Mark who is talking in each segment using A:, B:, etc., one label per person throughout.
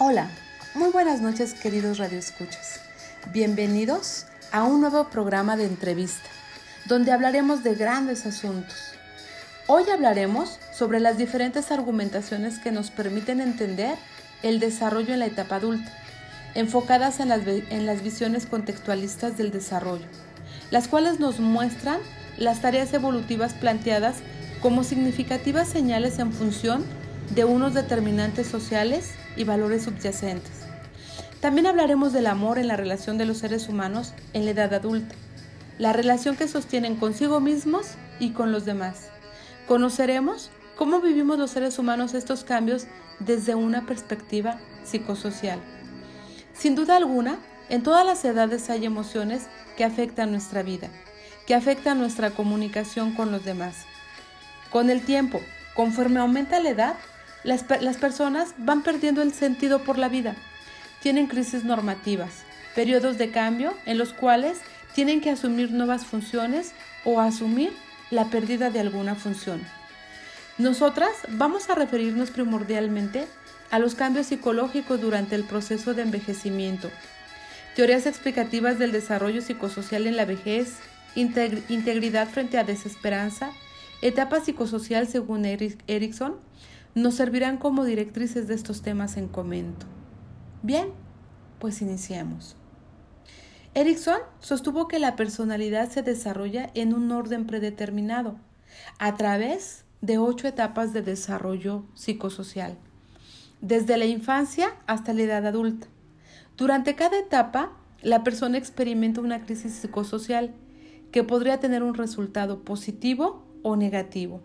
A: Hola, muy buenas noches queridos radioescuchas. Bienvenidos a un nuevo programa de entrevista, donde hablaremos de grandes asuntos. Hoy hablaremos sobre las diferentes argumentaciones que nos permiten entender el desarrollo en la etapa adulta, enfocadas en las, en las visiones contextualistas del desarrollo, las cuales nos muestran las tareas evolutivas planteadas como significativas señales en función de unos determinantes sociales y valores subyacentes. También hablaremos del amor en la relación de los seres humanos en la edad adulta, la relación que sostienen consigo mismos y con los demás. Conoceremos cómo vivimos los seres humanos estos cambios desde una perspectiva psicosocial. Sin duda alguna, en todas las edades hay emociones que afectan nuestra vida, que afectan nuestra comunicación con los demás. Con el tiempo, conforme aumenta la edad, las, personas van perdiendo el sentido por la vida. Tienen crisis normativas, periodos de cambio en los cuales tienen que asumir nuevas funciones o asumir la pérdida de alguna función. Nosotras vamos a referirnos primordialmente a los cambios psicológicos durante el proceso de envejecimiento, teorías explicativas del desarrollo psicosocial en la vejez, integridad frente a desesperanza, etapa psicosocial según Erickson, nos servirán como directrices de estos temas en comento. Bien, pues iniciemos. Erickson sostuvo que la personalidad se desarrolla en un orden predeterminado, a través de ocho etapas de desarrollo psicosocial, desde la infancia hasta la edad adulta. Durante cada etapa, la persona experimenta una crisis psicosocial que podría tener un resultado positivo o negativo.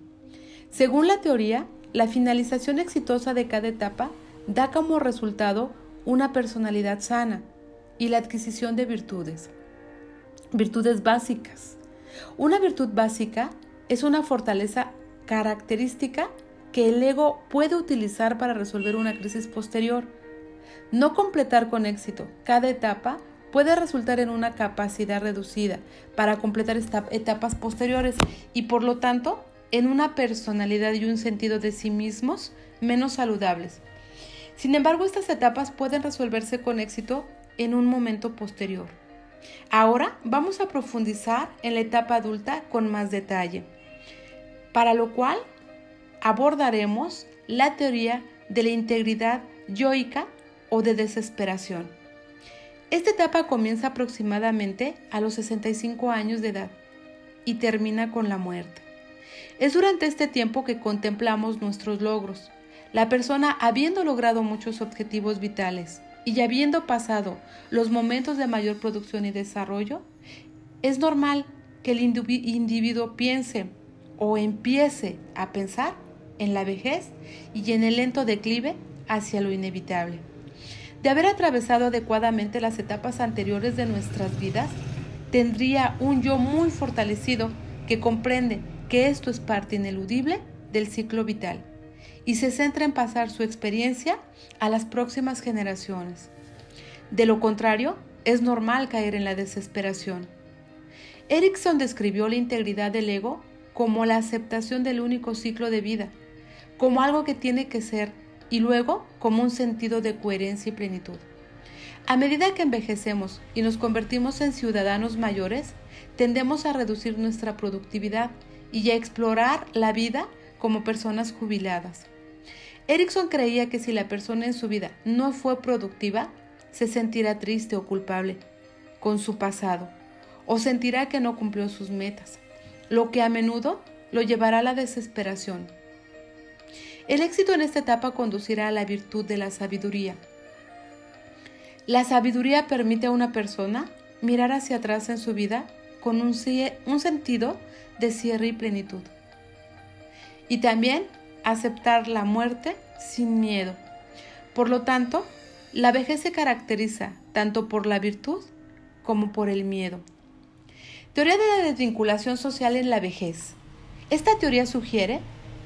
A: Según la teoría, la finalización exitosa de cada etapa da como resultado una personalidad sana y la adquisición de virtudes. Virtudes básicas. Una virtud básica es una fortaleza característica que el ego puede utilizar para resolver una crisis posterior. No completar con éxito cada etapa puede resultar en una capacidad reducida para completar etapas posteriores y por lo tanto en una personalidad y un sentido de sí mismos menos saludables. Sin embargo, estas etapas pueden resolverse con éxito en un momento posterior. Ahora vamos a profundizar en la etapa adulta con más detalle, para lo cual abordaremos la teoría de la integridad yoica o de desesperación. Esta etapa comienza aproximadamente a los 65 años de edad y termina con la muerte. Es durante este tiempo que contemplamos nuestros logros. La persona habiendo logrado muchos objetivos vitales y habiendo pasado los momentos de mayor producción y desarrollo, es normal que el individuo piense o empiece a pensar en la vejez y en el lento declive hacia lo inevitable. De haber atravesado adecuadamente las etapas anteriores de nuestras vidas, tendría un yo muy fortalecido que comprende que esto es parte ineludible del ciclo vital y se centra en pasar su experiencia a las próximas generaciones. De lo contrario, es normal caer en la desesperación. Erickson describió la integridad del ego como la aceptación del único ciclo de vida, como algo que tiene que ser y luego como un sentido de coherencia y plenitud. A medida que envejecemos y nos convertimos en ciudadanos mayores, tendemos a reducir nuestra productividad y a explorar la vida como personas jubiladas. Erickson creía que si la persona en su vida no fue productiva, se sentirá triste o culpable con su pasado o sentirá que no cumplió sus metas, lo que a menudo lo llevará a la desesperación. El éxito en esta etapa conducirá a la virtud de la sabiduría. La sabiduría permite a una persona mirar hacia atrás en su vida con un, un sentido de cierre y plenitud. Y también aceptar la muerte sin miedo. Por lo tanto, la vejez se caracteriza tanto por la virtud como por el miedo. Teoría de la desvinculación social en la vejez. Esta teoría sugiere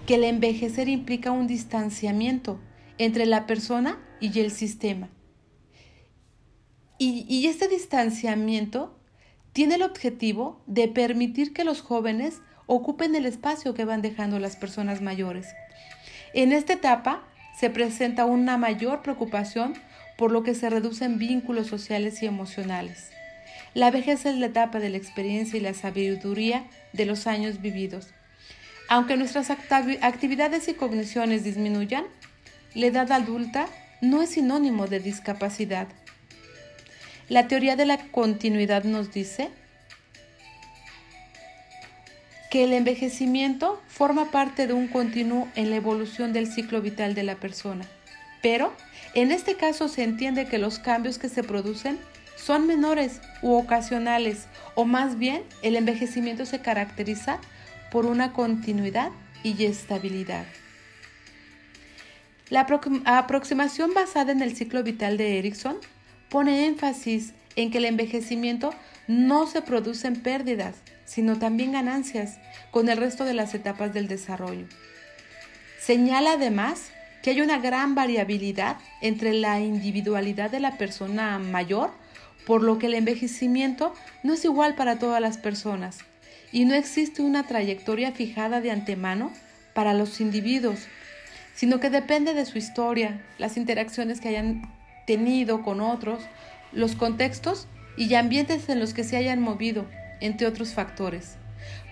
A: que el envejecer implica un distanciamiento entre la persona y el sistema. Y, y este distanciamiento tiene el objetivo de permitir que los jóvenes ocupen el espacio que van dejando las personas mayores. En esta etapa se presenta una mayor preocupación por lo que se reducen vínculos sociales y emocionales. La vejez es la etapa de la experiencia y la sabiduría de los años vividos. Aunque nuestras actividades y cogniciones disminuyan, la edad adulta no es sinónimo de discapacidad. La teoría de la continuidad nos dice que el envejecimiento forma parte de un continuo en la evolución del ciclo vital de la persona. Pero en este caso se entiende que los cambios que se producen son menores u ocasionales, o más bien el envejecimiento se caracteriza por una continuidad y estabilidad. La aproximación basada en el ciclo vital de Erickson pone énfasis en que el envejecimiento no se produce en pérdidas, sino también ganancias con el resto de las etapas del desarrollo. Señala además que hay una gran variabilidad entre la individualidad de la persona mayor, por lo que el envejecimiento no es igual para todas las personas y no existe una trayectoria fijada de antemano para los individuos, sino que depende de su historia, las interacciones que hayan tenido con otros, los contextos y ambientes en los que se hayan movido, entre otros factores.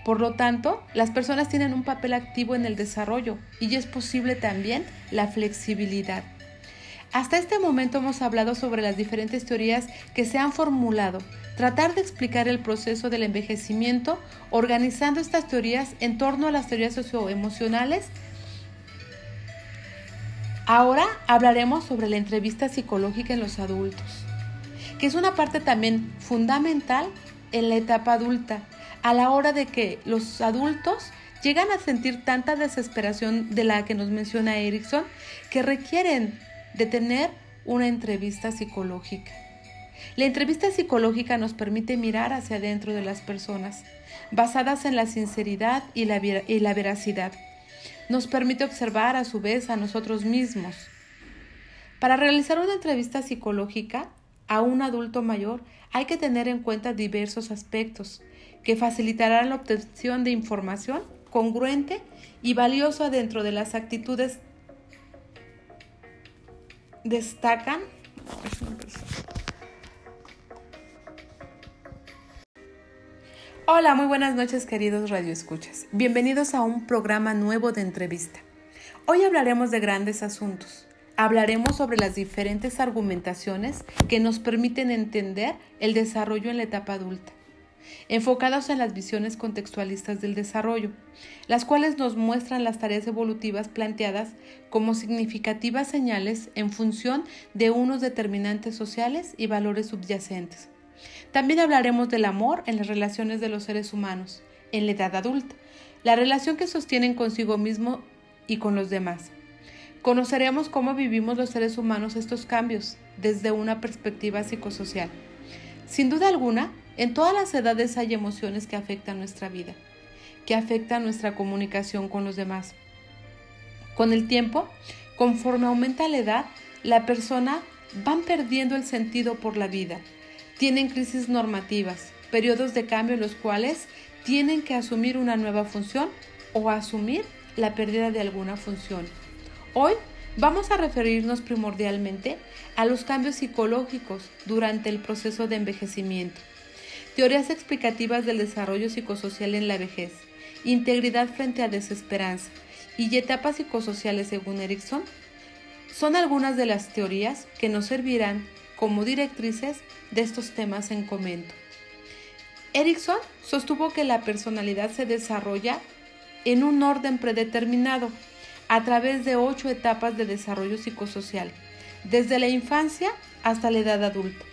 A: Por lo tanto, las personas tienen un papel activo en el desarrollo y es posible también la flexibilidad. Hasta este momento hemos hablado sobre las diferentes teorías que se han formulado, tratar de explicar el proceso del envejecimiento, organizando estas teorías en torno a las teorías socioemocionales. Ahora hablaremos sobre la entrevista psicológica en los adultos, que es una parte también fundamental en la etapa adulta, a la hora de que los adultos llegan a sentir tanta desesperación de la que nos menciona Erickson que requieren de tener una entrevista psicológica. La entrevista psicológica nos permite mirar hacia adentro de las personas, basadas en la sinceridad y la, y la veracidad. Nos permite observar a su vez a nosotros mismos. Para realizar una entrevista psicológica a un adulto mayor hay que tener en cuenta diversos aspectos que facilitarán la obtención de información congruente y valiosa dentro de las actitudes destacan Hola, muy buenas noches queridos radioescuchas. Bienvenidos a un programa nuevo de entrevista. Hoy hablaremos de grandes asuntos. Hablaremos sobre las diferentes argumentaciones que nos permiten entender el desarrollo en la etapa adulta, enfocados en las visiones contextualistas del desarrollo, las cuales nos muestran las tareas evolutivas planteadas como significativas señales en función de unos determinantes sociales y valores subyacentes. También hablaremos del amor en las relaciones de los seres humanos, en la edad adulta, la relación que sostienen consigo mismo y con los demás Conoceremos cómo vivimos los seres humanos estos cambios desde una perspectiva psicosocial. Sin duda alguna, en todas las edades hay emociones que afectan nuestra vida, que afectan nuestra comunicación con los demás. Con el tiempo, conforme aumenta la edad, la persona van perdiendo el sentido por la vida. Tienen crisis normativas, periodos de cambio en los cuales tienen que asumir una nueva función o asumir la pérdida de alguna función. Hoy vamos a referirnos primordialmente a los cambios psicológicos durante el proceso de envejecimiento, teorías explicativas del desarrollo psicosocial en la vejez, integridad frente a desesperanza y etapas psicosociales según Erickson, son algunas de las teorías que nos servirán como directrices de estos temas en comento. Erickson sostuvo que la personalidad se desarrolla en un orden predeterminado a través de ocho etapas de desarrollo psicosocial, desde la infancia hasta la edad adulta.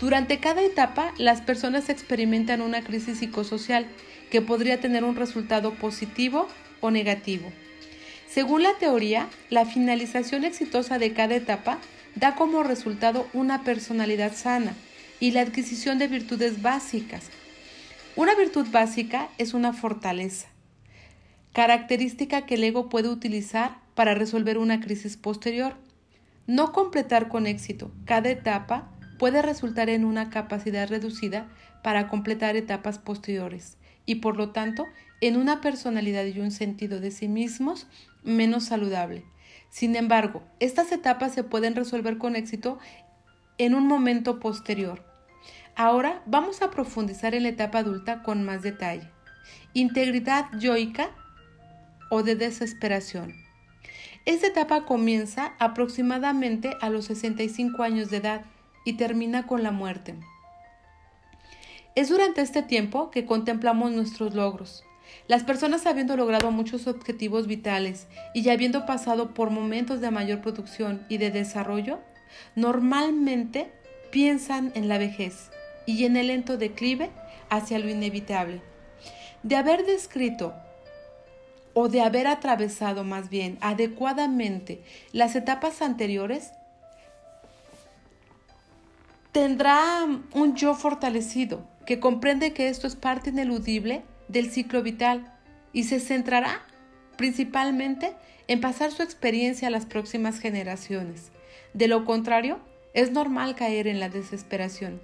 A: Durante cada etapa, las personas experimentan una crisis psicosocial que podría tener un resultado positivo o negativo. Según la teoría, la finalización exitosa de cada etapa da como resultado una personalidad sana y la adquisición de virtudes básicas. Una virtud básica es una fortaleza característica que el ego puede utilizar para resolver una crisis posterior. No completar con éxito cada etapa puede resultar en una capacidad reducida para completar etapas posteriores y por lo tanto en una personalidad y un sentido de sí mismos menos saludable. Sin embargo, estas etapas se pueden resolver con éxito en un momento posterior. Ahora vamos a profundizar en la etapa adulta con más detalle. Integridad yoica o de desesperación. Esta etapa comienza aproximadamente a los 65 años de edad y termina con la muerte. Es durante este tiempo que contemplamos nuestros logros, las personas habiendo logrado muchos objetivos vitales y ya habiendo pasado por momentos de mayor producción y de desarrollo, normalmente piensan en la vejez y en el lento declive hacia lo inevitable. De haber descrito o de haber atravesado más bien adecuadamente las etapas anteriores, tendrá un yo fortalecido que comprende que esto es parte ineludible del ciclo vital y se centrará principalmente en pasar su experiencia a las próximas generaciones. De lo contrario, es normal caer en la desesperación.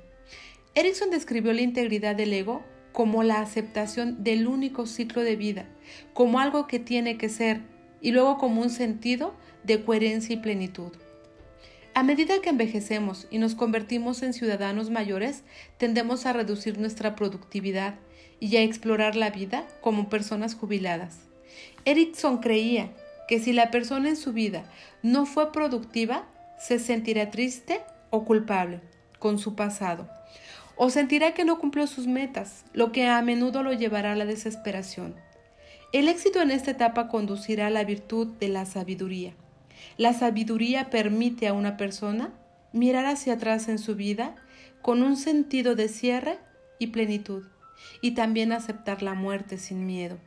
A: Erickson describió la integridad del ego como la aceptación del único ciclo de vida, como algo que tiene que ser, y luego como un sentido de coherencia y plenitud. A medida que envejecemos y nos convertimos en ciudadanos mayores, tendemos a reducir nuestra productividad y a explorar la vida como personas jubiladas. Erickson creía que si la persona en su vida no fue productiva, se sentirá triste o culpable con su pasado, o sentirá que no cumplió sus metas, lo que a menudo lo llevará a la desesperación. El éxito en esta etapa conducirá a la virtud de la sabiduría. La sabiduría permite a una persona mirar hacia atrás en su vida con un sentido de cierre y plenitud y también aceptar la muerte sin miedo.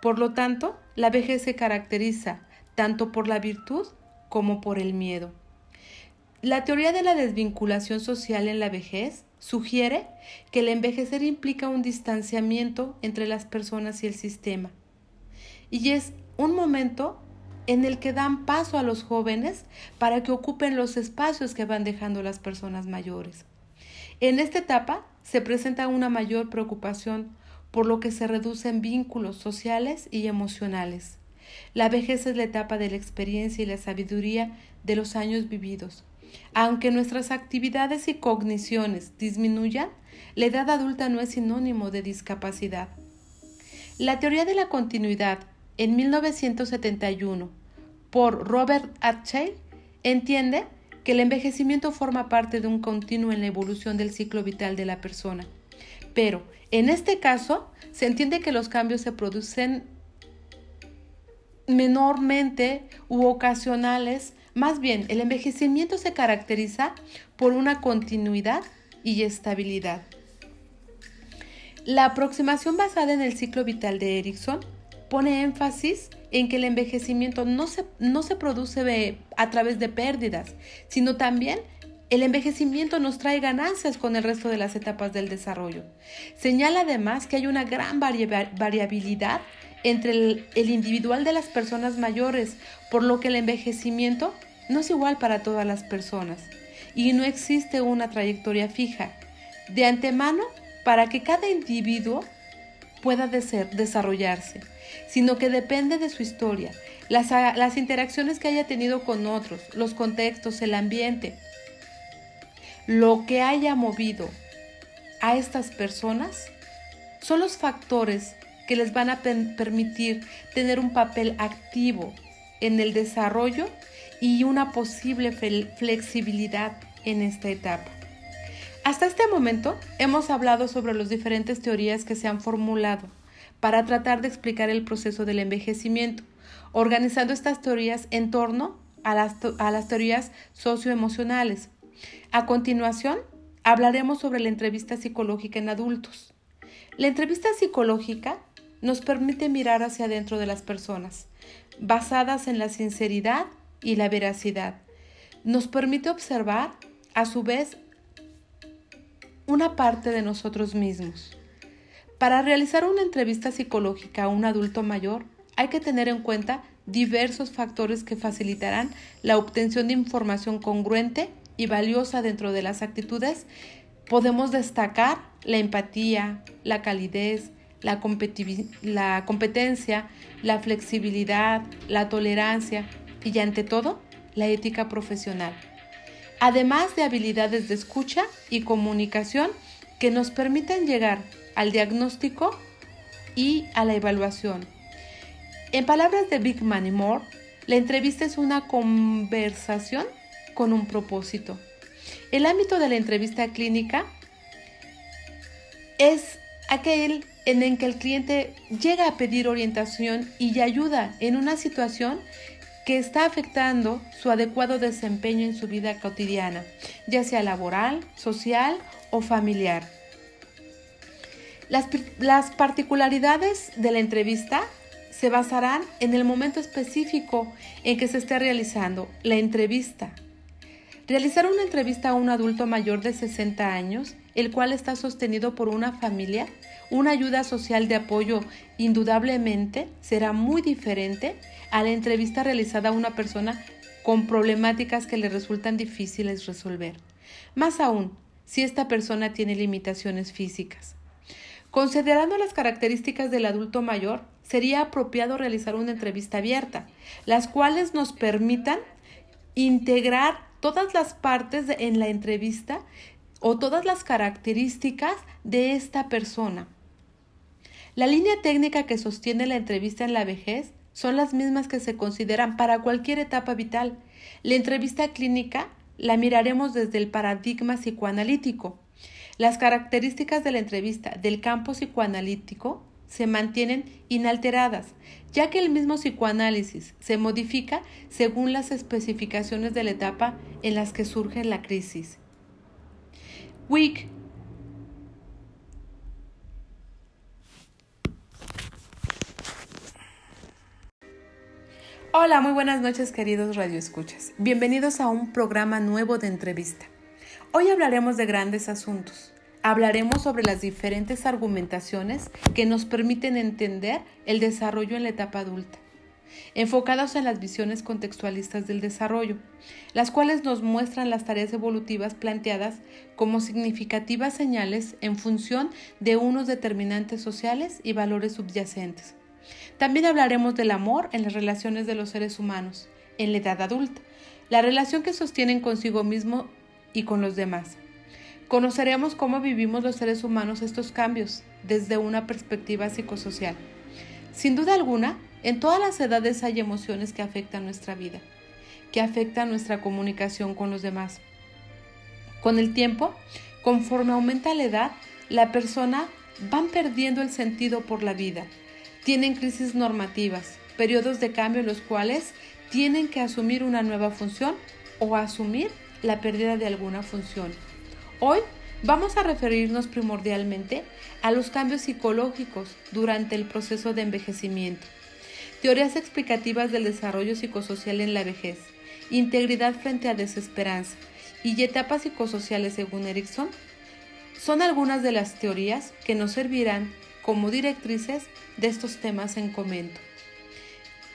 A: Por lo tanto, la vejez se caracteriza tanto por la virtud como por el miedo. La teoría de la desvinculación social en la vejez sugiere que el envejecer implica un distanciamiento entre las personas y el sistema. Y es un momento en el que dan paso a los jóvenes para que ocupen los espacios que van dejando las personas mayores. En esta etapa se presenta una mayor preocupación, por lo que se reducen vínculos sociales y emocionales. La vejez es la etapa de la experiencia y la sabiduría de los años vividos. Aunque nuestras actividades y cogniciones disminuyan, la edad adulta no es sinónimo de discapacidad. La teoría de la continuidad, en 1971, por Robert Archey, entiende que el envejecimiento forma parte de un continuo en la evolución del ciclo vital de la persona. Pero, en este caso, se entiende que los cambios se producen menormente u ocasionales. Más bien, el envejecimiento se caracteriza por una continuidad y estabilidad. La aproximación basada en el ciclo vital de Erickson pone énfasis en que el envejecimiento no se, no se produce a través de pérdidas, sino también el envejecimiento nos trae ganancias con el resto de las etapas del desarrollo. Señala además que hay una gran variabilidad entre el, el, individual de las personas mayores, por lo que el envejecimiento no es igual para todas las personas y no existe una trayectoria fija. De antemano, para que cada individuo pueda desarrollarse, sino que depende de su historia, las, las interacciones que haya tenido con otros, los contextos, el ambiente, lo que haya movido a estas personas son los factores que les van a permitir tener un papel activo en el desarrollo y una posible flexibilidad en esta etapa. Hasta este momento hemos hablado sobre las diferentes teorías que se han formulado para tratar de explicar el proceso del envejecimiento, organizando estas teorías en torno a las, a las teorías socioemocionales. A continuación, hablaremos sobre la entrevista psicológica en adultos. La entrevista psicológica nos permite mirar hacia adentro de las personas, basadas en la sinceridad y la veracidad. Nos permite observar, a su vez, una parte de nosotros mismos. Para realizar una entrevista psicológica a un adulto mayor, hay que tener en cuenta diversos factores que facilitarán la obtención de información congruente y valiosa dentro de las actitudes. Podemos destacar la empatía, la calidez, la, competencia, la flexibilidad, la tolerancia, y ante todo la ética profesional, además de habilidades de escucha y comunicación que nos permiten llegar al diagnóstico y a la evaluación. En palabras de Big Man y Moore, la entrevista es una conversación con un propósito. El ámbito de la entrevista clínica es aquel en el que el cliente llega a pedir orientación y ayuda en una situación que está afectando su adecuado desempeño en su vida cotidiana, ya sea laboral, social o familiar. Las, las, particularidades de la entrevista se basarán en el momento específico en que se esté realizando la entrevista. Realizar una entrevista a un adulto mayor de 60 años, el cual está sostenido por una familia, una ayuda social de apoyo indudablemente será muy diferente a la entrevista realizada a una persona con problemáticas que le resultan difíciles resolver. Más aún, si esta persona tiene limitaciones físicas. Considerando las características del adulto mayor, sería apropiado realizar una entrevista abierta, las cuales nos permitan integrar todas las partes en la entrevista o todas las características de esta persona. La línea técnica que sostiene la entrevista en la vejez son las mismas que se consideran para cualquier etapa vital. La entrevista clínica la miraremos desde el paradigma psicoanalítico. Las características de la entrevista del campo psicoanalítico se mantienen inalteradas, ya que el mismo psicoanálisis se modifica según las especificaciones de la etapa en las que surge la crisis. Wick Hola, muy buenas noches queridos radioescuchas. Bienvenidos a un programa nuevo de entrevista. Hoy hablaremos de grandes asuntos. Hablaremos sobre las diferentes argumentaciones que nos permiten entender el desarrollo en la etapa adulta, enfocados en las visiones contextualistas del desarrollo, las cuales nos muestran las tareas evolutivas planteadas como significativas señales en función de unos determinantes sociales y valores subyacentes también hablaremos del amor en las relaciones de los seres humanos, en la edad adulta, la relación que sostienen consigo mismo y con los demás. Conoceremos cómo vivimos los seres humanos estos cambios desde una perspectiva psicosocial. Sin duda alguna, en todas las edades hay emociones que afectan nuestra vida, que afectan nuestra comunicación con los demás. Con el tiempo, conforme aumenta la edad, la persona va perdiendo el sentido por la vida tienen crisis normativas, periodos de cambio en los cuales tienen que asumir una nueva función o asumir la pérdida de alguna función. Hoy vamos a referirnos primordialmente a los cambios psicológicos durante el proceso de envejecimiento, teorías explicativas del desarrollo psicosocial en la vejez, integridad frente a desesperanza y etapas psicosociales según Erickson, son algunas de las teorías que nos servirán como directrices de estos temas en comento.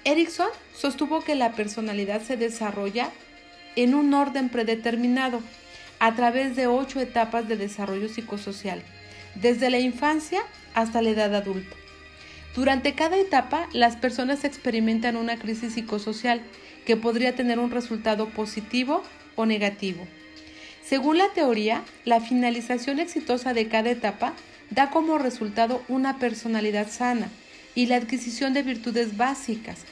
A: Erickson sostuvo que la personalidad se desarrolla en un orden predeterminado a través de ocho etapas de desarrollo psicosocial, desde la infancia hasta la edad adulta. Durante cada etapa, las personas experimentan una crisis psicosocial que podría tener un resultado positivo o negativo. Según la teoría, la finalización exitosa de cada etapa da como resultado una personalidad sana y la adquisición de virtudes básicas.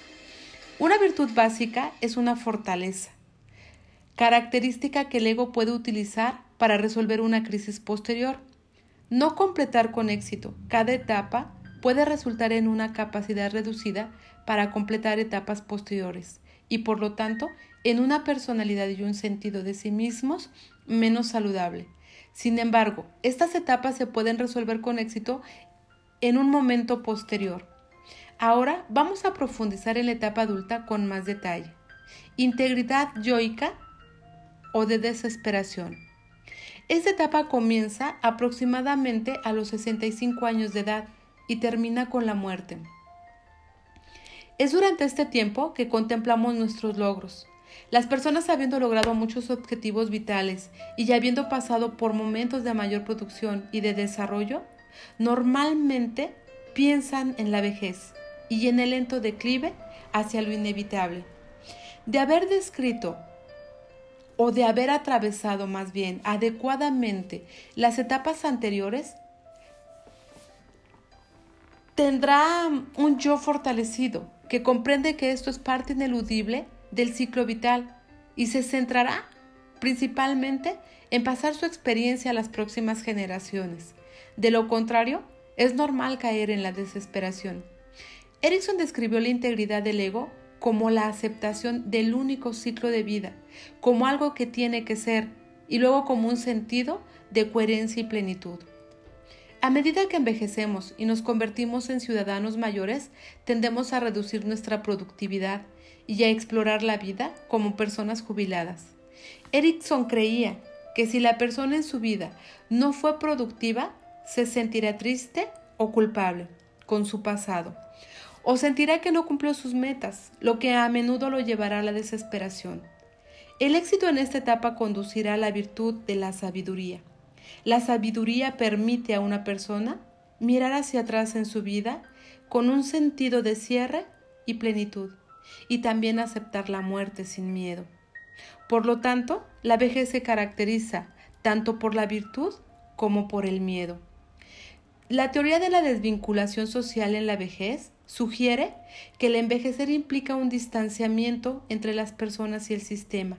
A: Una virtud básica es una fortaleza, característica que el ego puede utilizar para resolver una crisis posterior. No completar con éxito cada etapa puede resultar en una capacidad reducida para completar etapas posteriores y por lo tanto en una personalidad y un sentido de sí mismos menos saludable. Sin embargo, estas etapas se pueden resolver con éxito en un momento posterior. Ahora vamos a profundizar en la etapa adulta con más detalle. Integridad yoica o de desesperación. Esta etapa comienza aproximadamente a los 65 años de edad y termina con la muerte. Es durante este tiempo que contemplamos nuestros logros, las personas habiendo logrado muchos objetivos vitales y ya habiendo pasado por momentos de mayor producción y de desarrollo, normalmente piensan en la vejez y en el lento declive hacia lo inevitable. de haber descrito o de haber atravesado más bien adecuadamente las etapas anteriores, tendrá un yo fortalecido que comprende que esto es parte ineludible del ciclo vital y se centrará principalmente en pasar su experiencia a las próximas generaciones. De lo contrario, es normal caer en la desesperación. Erickson describió la integridad del ego como la aceptación del único ciclo de vida, como algo que tiene que ser, y luego como un sentido de coherencia y plenitud. A medida que envejecemos y nos convertimos en ciudadanos mayores, tendemos a reducir nuestra productividad y a explorar la vida como personas jubiladas. Erickson creía que si la persona en su vida no fue productiva, se sentirá triste o culpable con su pasado, o sentirá que no cumplió sus metas, lo que a menudo lo llevará a la desesperación. El éxito en esta etapa conducirá a la virtud de la sabiduría. La sabiduría permite a una persona mirar hacia atrás en su vida con un sentido de cierre y plenitud, y también aceptar la muerte sin miedo. Por lo tanto, la vejez se caracteriza tanto por la virtud como por el miedo. La teoría de la desvinculación social en la vejez sugiere que el envejecer implica un distanciamiento entre las personas y el sistema.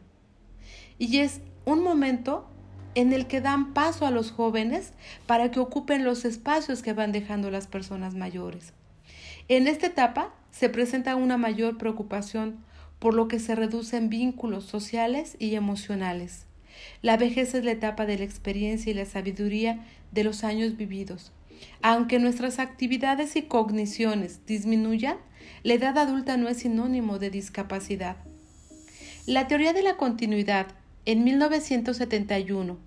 A: Y es un momento en el que dan paso a los jóvenes para que ocupen los espacios que van dejando las personas mayores. En esta etapa se presenta una mayor preocupación por lo que se reducen vínculos sociales y emocionales. La vejez es la etapa de la experiencia y la sabiduría de los años vividos. Aunque nuestras actividades y cogniciones disminuyan, la edad adulta no es sinónimo de discapacidad. La teoría de la continuidad, en 1971,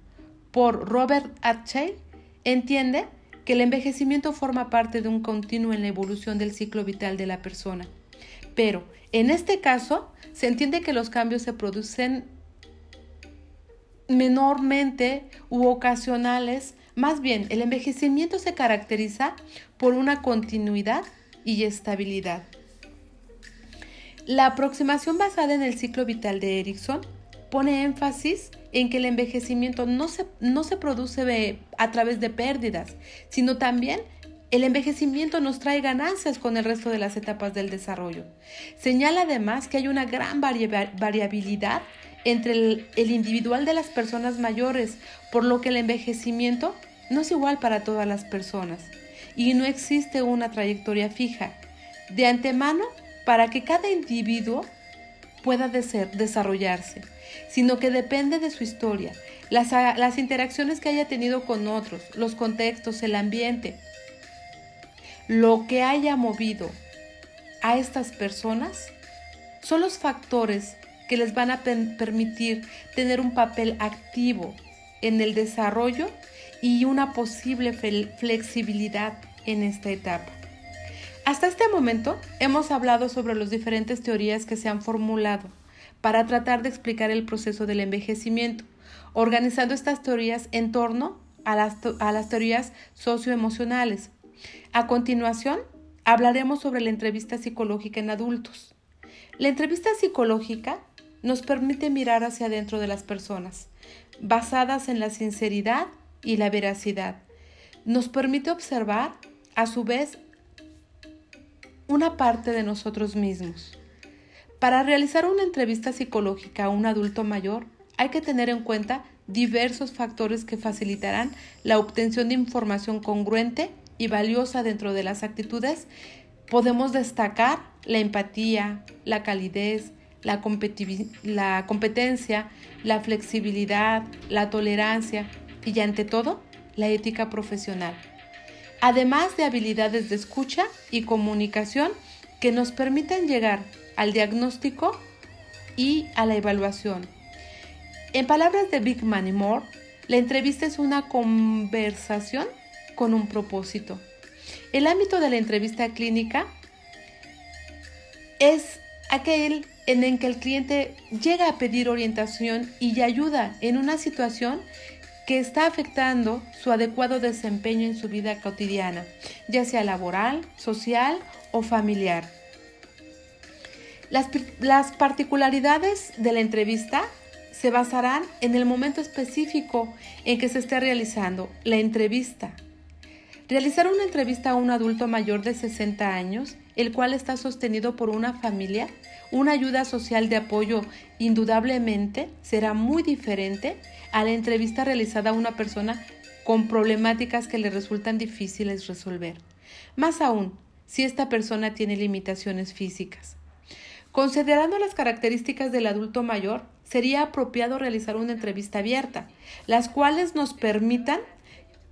A: por Robert Atchell, entiende que el envejecimiento forma parte de un continuo en la evolución del ciclo vital de la persona. Pero en este caso, se entiende que los cambios se producen menormente u ocasionales. Más bien, el envejecimiento se caracteriza por una continuidad y estabilidad. La aproximación basada en el ciclo vital de Erickson pone énfasis en que el envejecimiento no se, no se produce a través de pérdidas, sino también el envejecimiento nos trae ganancias con el resto de las etapas del desarrollo. Señala además que hay una gran variabilidad entre el, individual de las personas mayores, por lo que el envejecimiento no es igual para todas las personas y no existe una trayectoria fija de antemano para que cada individuo pueda desarrollarse, sino que depende de su historia, las, las interacciones que haya tenido con otros, los contextos, el ambiente, lo que haya movido a estas personas son los factores que les van a permitir tener un papel activo en el desarrollo y una posible flexibilidad en esta etapa. Hasta este momento hemos hablado sobre las diferentes teorías que se han formulado para tratar de explicar el proceso del envejecimiento, organizando estas teorías en torno a las, a las teorías socioemocionales, a continuación, hablaremos sobre la entrevista psicológica en adultos. La entrevista psicológica nos permite mirar hacia adentro de las personas, basadas en la sinceridad y la veracidad. Nos permite observar, a su vez, una parte de nosotros mismos. Para realizar una entrevista psicológica a un adulto mayor, hay que tener en cuenta diversos factores que facilitarán la obtención de información congruente y valiosa dentro de las actitudes, podemos destacar la empatía, la calidez, la, competencia, la flexibilidad, la tolerancia y ante todo la ética profesional. Además de habilidades de escucha y comunicación que nos permiten llegar al diagnóstico y a la evaluación. En palabras de Big Man y Moore, la entrevista es una conversación con un propósito. El ámbito de la entrevista clínica es aquel en el que el cliente llega a pedir orientación y ayuda en una situación que está afectando su adecuado desempeño en su vida cotidiana, ya sea laboral, social o familiar. Las, las particularidades de la entrevista se basarán en el momento específico en que se esté realizando la entrevista. Realizar una entrevista a un adulto mayor de 60 años, el cual está sostenido por una familia, una ayuda social de apoyo indudablemente será muy diferente a la entrevista realizada a una persona con problemáticas que le resultan difíciles resolver. Más aún, si esta persona tiene limitaciones físicas. Considerando las características del adulto mayor, sería apropiado realizar una entrevista abierta, las cuales nos permitan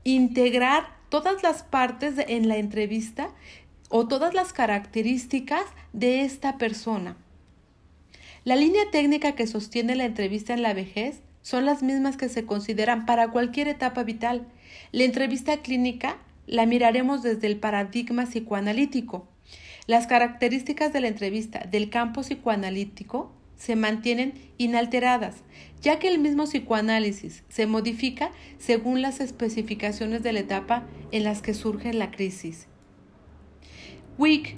A: integrar todas las partes en la entrevista o todas las características de esta persona. La línea técnica que sostiene la entrevista en la vejez son las mismas que se consideran para cualquier etapa vital. La entrevista clínica la miraremos desde el paradigma psicoanalítico. Las características de la entrevista del campo psicoanalítico se mantienen inalteradas, ya que el mismo psicoanálisis se modifica según las especificaciones de la etapa en las que surge la crisis. Wick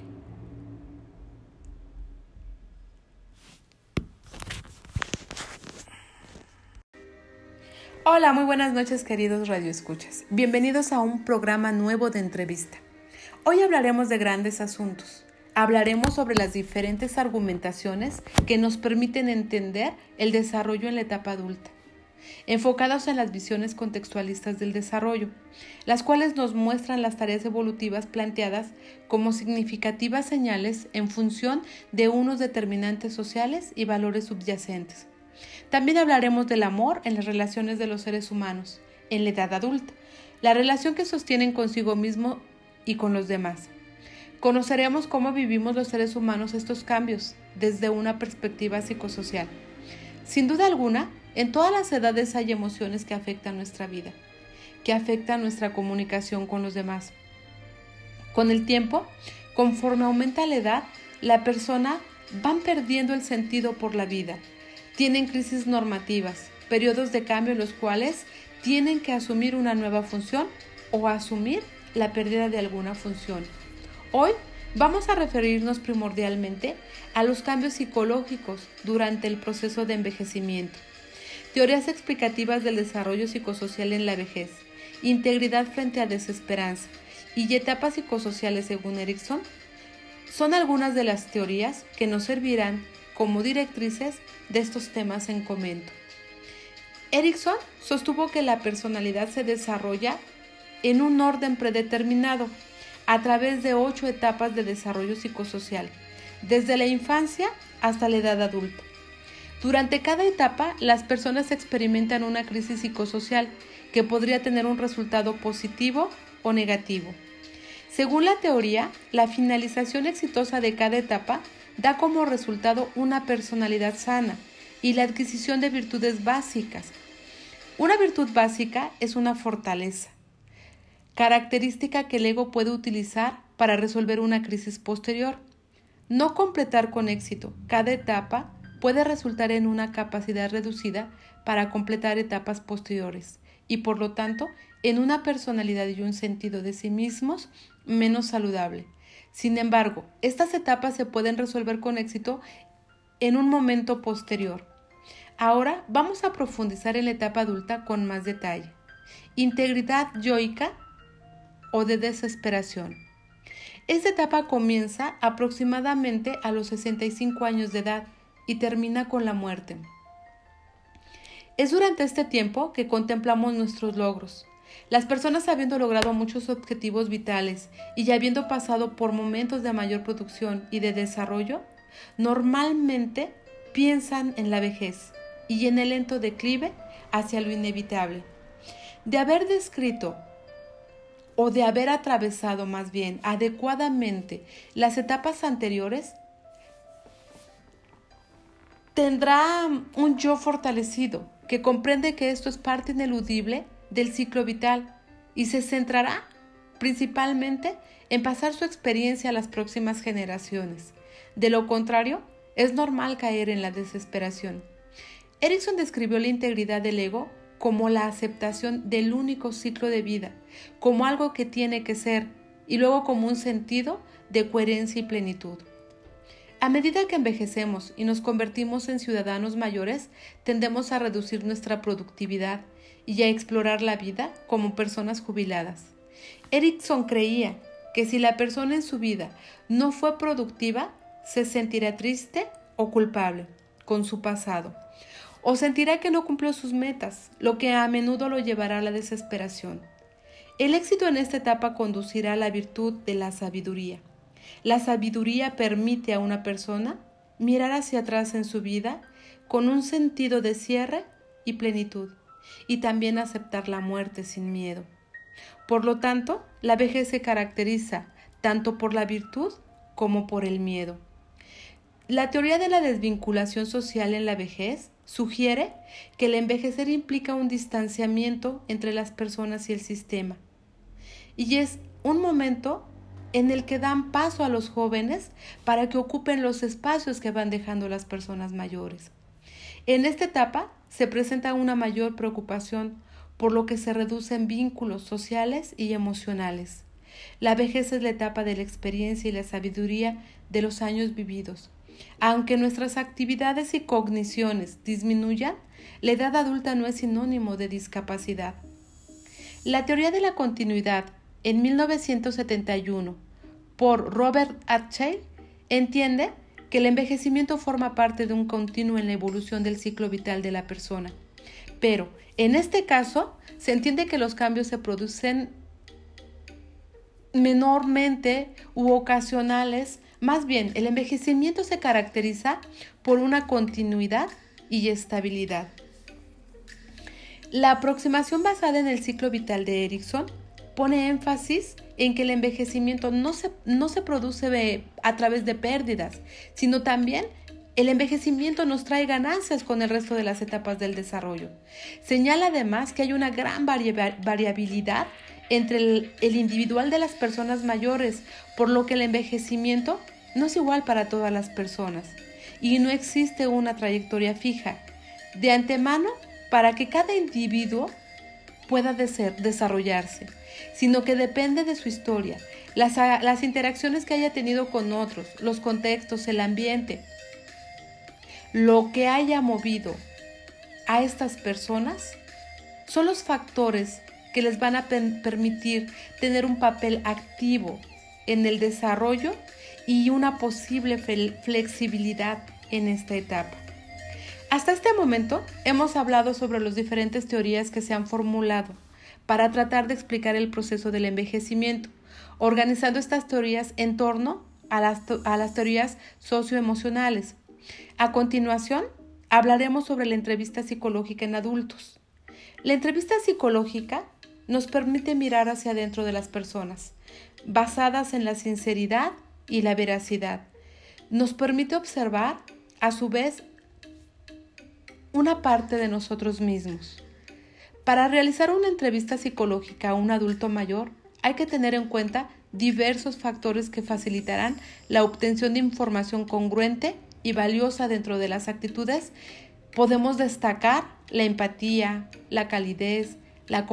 A: Hola, muy buenas noches queridos radioescuchas. Bienvenidos a un programa nuevo de entrevista. Hoy hablaremos de grandes asuntos. Hablaremos sobre las diferentes argumentaciones que nos permiten entender el desarrollo en la etapa adulta, enfocados en las visiones contextualistas del desarrollo, las cuales nos muestran las tareas evolutivas planteadas como significativas señales en función de unos determinantes sociales y valores subyacentes también hablaremos del amor en las relaciones de los seres humanos, en la edad adulta, la relación que sostienen consigo mismo y con los demás. Conoceremos cómo vivimos los seres humanos estos cambios desde una perspectiva psicosocial. Sin duda alguna, en todas las edades hay emociones que afectan nuestra vida, que afectan nuestra comunicación con los demás. Con el tiempo, conforme aumenta la edad, la persona van perdiendo el sentido por la vida tienen crisis normativas, periodos de cambio en los cuales tienen que asumir una nueva función o asumir la pérdida de alguna función. Hoy vamos a referirnos primordialmente a los cambios psicológicos durante el proceso de envejecimiento, teorías explicativas del desarrollo psicosocial en la vejez, integridad frente a desesperanza y etapas psicosociales según Erickson, son algunas de las teorías que nos servirán como directrices de estos temas en comento. Erickson sostuvo que la personalidad se desarrolla en un orden predeterminado a través de ocho etapas de desarrollo psicosocial, desde la infancia hasta la edad adulta. Durante cada etapa, las personas experimentan una crisis psicosocial que podría tener un resultado positivo o negativo. Según la teoría, la finalización exitosa de cada etapa da como resultado una personalidad sana y la adquisición de virtudes básicas. Una virtud básica es una fortaleza, característica que el ego puede utilizar para resolver una crisis posterior. No completar con éxito cada etapa puede resultar en una capacidad reducida para completar etapas posteriores y por lo tanto en una personalidad y un sentido de sí mismos menos saludable. Sin embargo, estas etapas se pueden resolver con éxito en un momento posterior. Ahora vamos a profundizar en la etapa adulta con más detalle. Integridad yoica o de desesperación. Esta etapa comienza aproximadamente a los 65 años de edad y termina con la muerte. Es durante este tiempo que contemplamos nuestros logros, las personas habiendo logrado muchos objetivos vitales y ya habiendo pasado por momentos de mayor producción y de desarrollo, normalmente piensan en la vejez y en el lento declive hacia lo inevitable. De haber descrito o de haber atravesado más bien adecuadamente las etapas anteriores, tendrá un yo fortalecido que comprende que esto es parte ineludible del ciclo vital y se centrará principalmente en pasar su experiencia a las próximas generaciones. De lo contrario, es normal caer en la desesperación. Erickson describió la integridad del ego como la aceptación del único ciclo de vida, como algo que tiene que ser, y luego como un sentido de coherencia y plenitud. A medida que envejecemos y nos convertimos en ciudadanos mayores, tendemos a reducir nuestra productividad y a explorar la vida como personas jubiladas. Erickson creía que si la persona en su vida no fue productiva, se sentirá triste o culpable con su pasado, o sentirá que no cumplió sus metas, lo que a menudo lo llevará a la desesperación. El éxito en esta etapa conducirá a la virtud de la sabiduría. La sabiduría permite a una persona mirar hacia atrás en su vida con un sentido de cierre y plenitud, y también aceptar la muerte sin miedo. Por lo tanto, la vejez se caracteriza tanto por la virtud como por el miedo. La teoría de la desvinculación social en la vejez sugiere que el envejecer implica un distanciamiento entre las personas y el sistema. Y es un momento en el que dan paso a los jóvenes para que ocupen los espacios que van dejando las personas mayores. En esta etapa se presenta una mayor preocupación por lo que se reducen vínculos sociales y emocionales. La vejez es la etapa de la experiencia y la sabiduría de los años vividos, aunque nuestras actividades y cogniciones disminuyan, la edad adulta no es sinónimo de discapacidad. La teoría de la continuidad, en 1971, por Robert Atchell, entiende que el envejecimiento forma parte de un continuo en la evolución del ciclo vital de la persona. Pero, en este caso, se entiende que los cambios se producen menormente u ocasionales más bien, el envejecimiento se caracteriza por una continuidad y estabilidad. La aproximación basada en el ciclo vital de Erickson pone énfasis en que el envejecimiento no se, no se produce a través de pérdidas, sino también el envejecimiento nos trae ganancias con el resto de las etapas del desarrollo. Señala además que hay una gran variabilidad entre el, individual de las personas mayores, por lo que el envejecimiento no es igual para todas las personas y no existe una trayectoria fija de antemano para que cada individuo pueda desarrollarse, sino que depende de su historia, las, las interacciones que haya tenido con otros, los contextos, el ambiente, lo que haya movido a estas personas son los factores que les van a permitir tener un papel activo en el desarrollo y una posible flexibilidad en esta etapa. Hasta este momento hemos hablado sobre las diferentes teorías que se han formulado para tratar de explicar el proceso del envejecimiento, organizando estas teorías en torno a las, teorías socioemocionales. A continuación, hablaremos sobre la entrevista psicológica en adultos. La entrevista psicológica nos permite mirar hacia adentro de las personas, basadas en la sinceridad y la veracidad. Nos permite observar, a su vez, una parte de nosotros mismos. Para realizar una entrevista psicológica a un adulto mayor, hay que tener en cuenta diversos factores que facilitarán la obtención de información congruente y valiosa dentro de las actitudes. Podemos destacar la empatía, la calidez, la,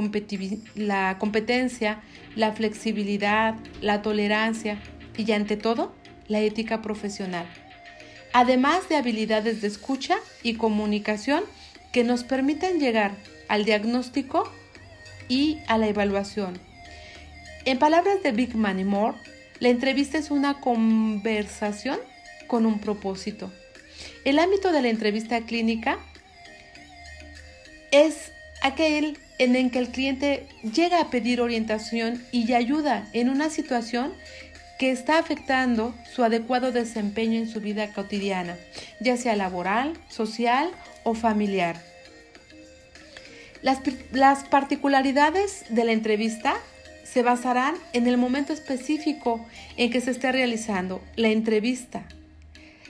A: competencia, la flexibilidad, la tolerancia y ante todo la ética profesional. Además de habilidades de escucha y comunicación que nos permiten llegar al diagnóstico y a la evaluación. En palabras de Big Man y Moore, la entrevista es una conversación con un propósito. El ámbito de la entrevista clínica es aquel en el que el cliente llega a pedir orientación y ayuda en una situación que está afectando su adecuado desempeño en su vida cotidiana, ya sea laboral, social o familiar. Las, las, particularidades de la entrevista se basarán en el momento específico en que se esté realizando la entrevista.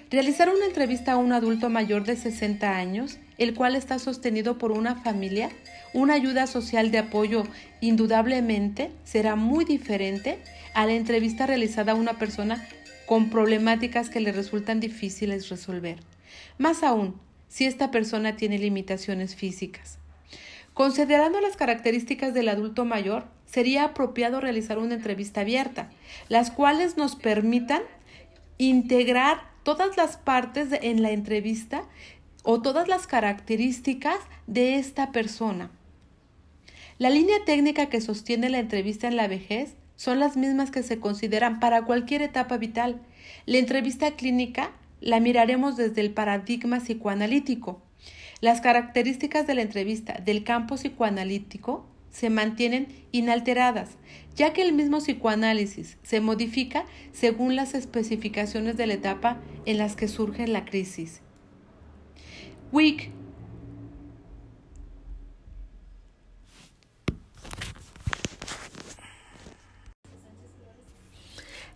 A: Realizar una entrevista a un adulto mayor de 60 años, el cual está sostenido por una familia, una ayuda social de apoyo indudablemente será muy diferente a la entrevista realizada a una persona con problemáticas que le resultan difíciles resolver. Más aún, si esta persona tiene limitaciones físicas. Considerando las características del adulto mayor, sería apropiado realizar una entrevista abierta, las cuales nos permitan integrar todas las partes en la entrevista o todas las características de esta persona. La línea técnica que sostiene la entrevista en la vejez son las mismas que se consideran para cualquier etapa vital. La entrevista clínica la miraremos desde el paradigma psicoanalítico. Las características de la entrevista del campo psicoanalítico se mantienen inalteradas, ya que el mismo psicoanálisis se modifica según las especificaciones de la etapa en las que surge la crisis. Wick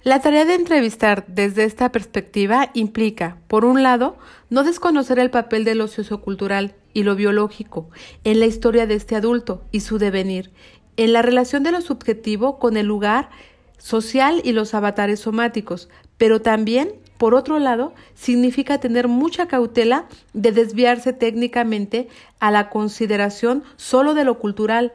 A: La tarea de entrevistar desde esta perspectiva implica, por un lado, no desconocer el papel de lo sociocultural y lo biológico en la historia de este adulto y su devenir, en la relación de lo subjetivo con el lugar social y los avatares somáticos, pero también, por otro lado, significa tener mucha cautela de desviarse técnicamente a la consideración solo de lo cultural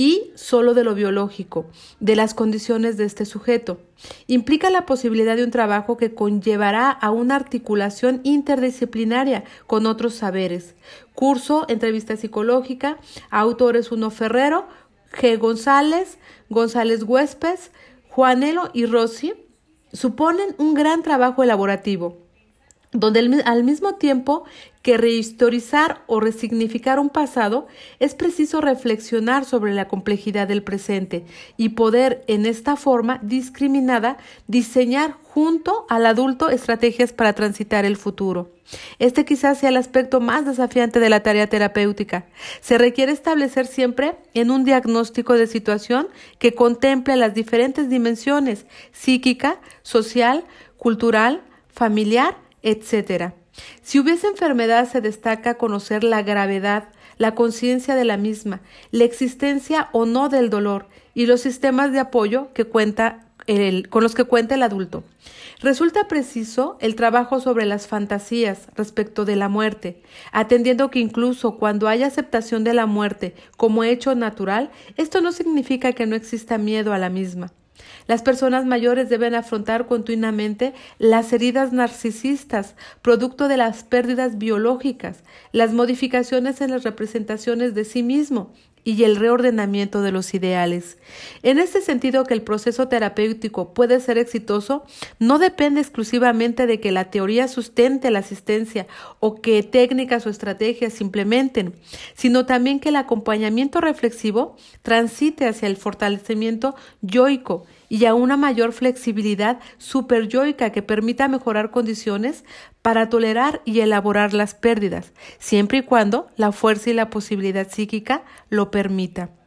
A: y solo de lo biológico, de las condiciones de este sujeto. Implica la posibilidad de un trabajo que conllevará a una articulación interdisciplinaria con otros saberes. Curso, entrevista psicológica, autores Uno Ferrero, G. González, González Huespes, Juanelo y Rossi, suponen un gran trabajo elaborativo donde al mismo tiempo que rehistorizar o resignificar un pasado, es preciso reflexionar sobre la complejidad del presente y poder, en esta forma discriminada, diseñar junto al adulto estrategias para transitar el futuro. Este quizás sea el aspecto más desafiante de la tarea terapéutica. Se requiere establecer siempre en un diagnóstico de situación que contemple las diferentes dimensiones psíquica, social, cultural, familiar, etc. Si hubiese enfermedad, se destaca conocer la gravedad, la conciencia de la misma, la existencia o no del dolor y los sistemas de apoyo que cuenta con los que cuenta el adulto. Resulta preciso el trabajo sobre las fantasías respecto de la muerte, atendiendo que incluso cuando hay aceptación de la muerte como hecho natural, esto no significa que no exista miedo a la misma. Las personas mayores deben afrontar continuamente las heridas narcisistas, producto de las pérdidas biológicas, las modificaciones en las representaciones de sí mismo y el reordenamiento de los ideales. En este sentido que el proceso terapéutico puede ser exitoso no depende exclusivamente de que la teoría sustente la asistencia o que técnicas o estrategias se implementen, sino también que el acompañamiento reflexivo transite hacia el fortalecimiento yoico y a una mayor flexibilidad superyoica que permita mejorar condiciones para tolerar y elaborar las pérdidas, siempre y cuando la fuerza y la posibilidad psíquica lo permita.